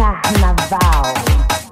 Carnaval.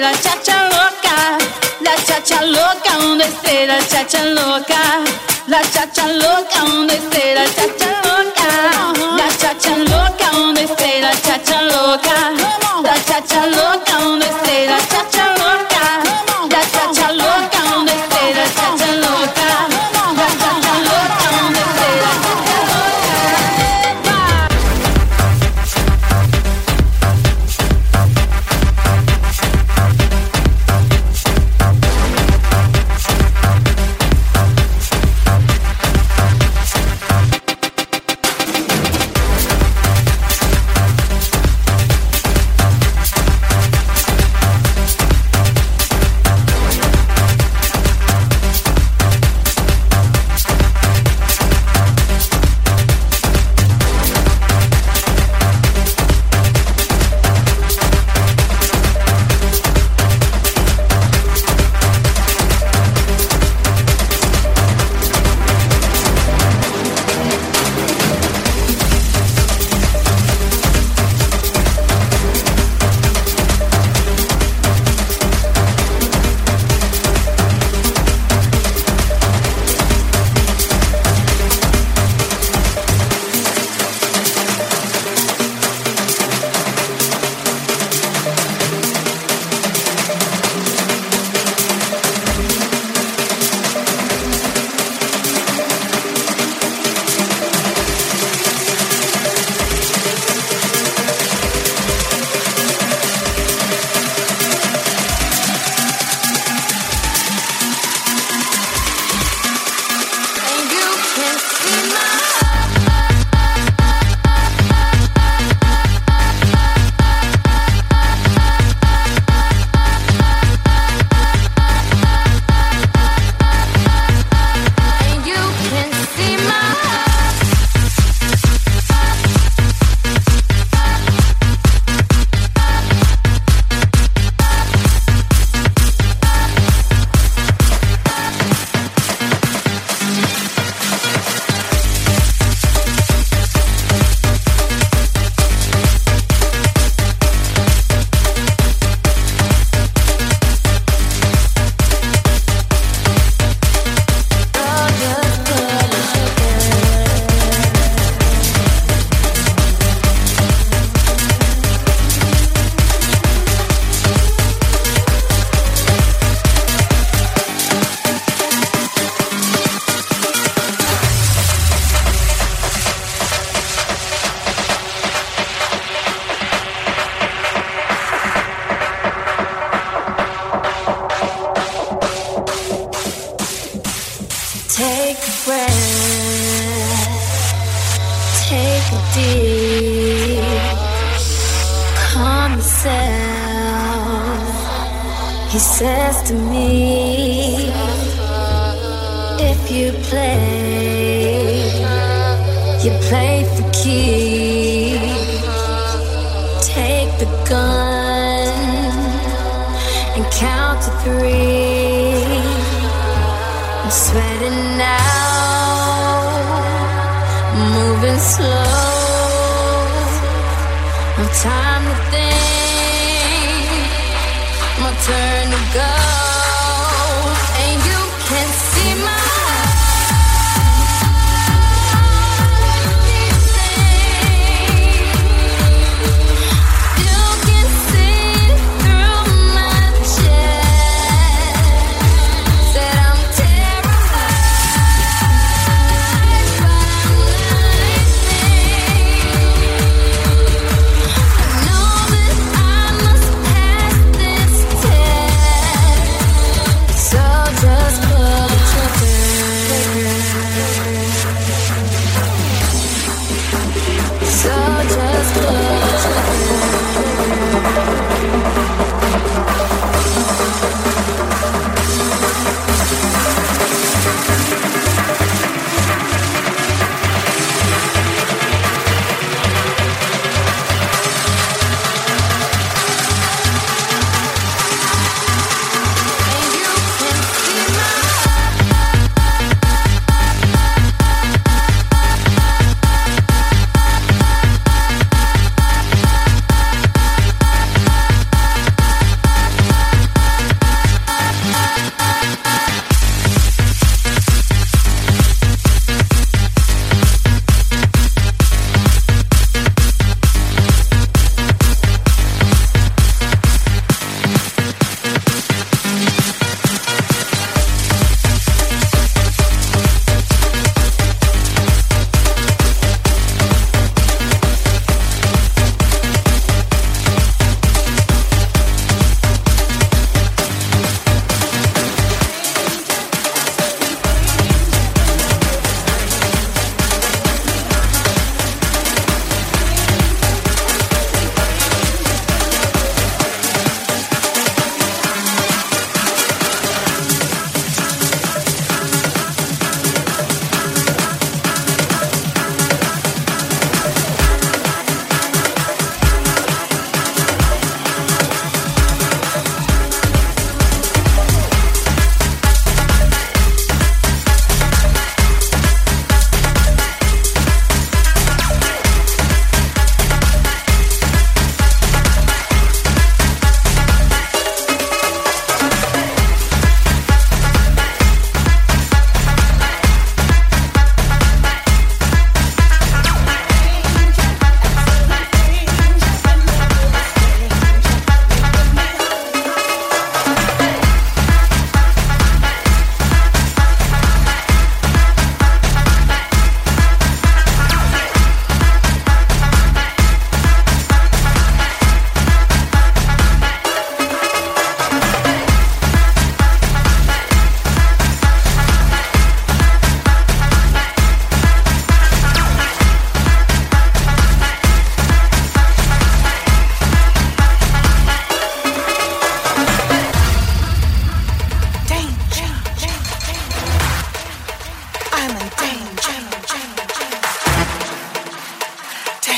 bailar.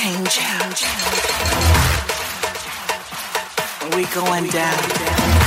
change. We going down.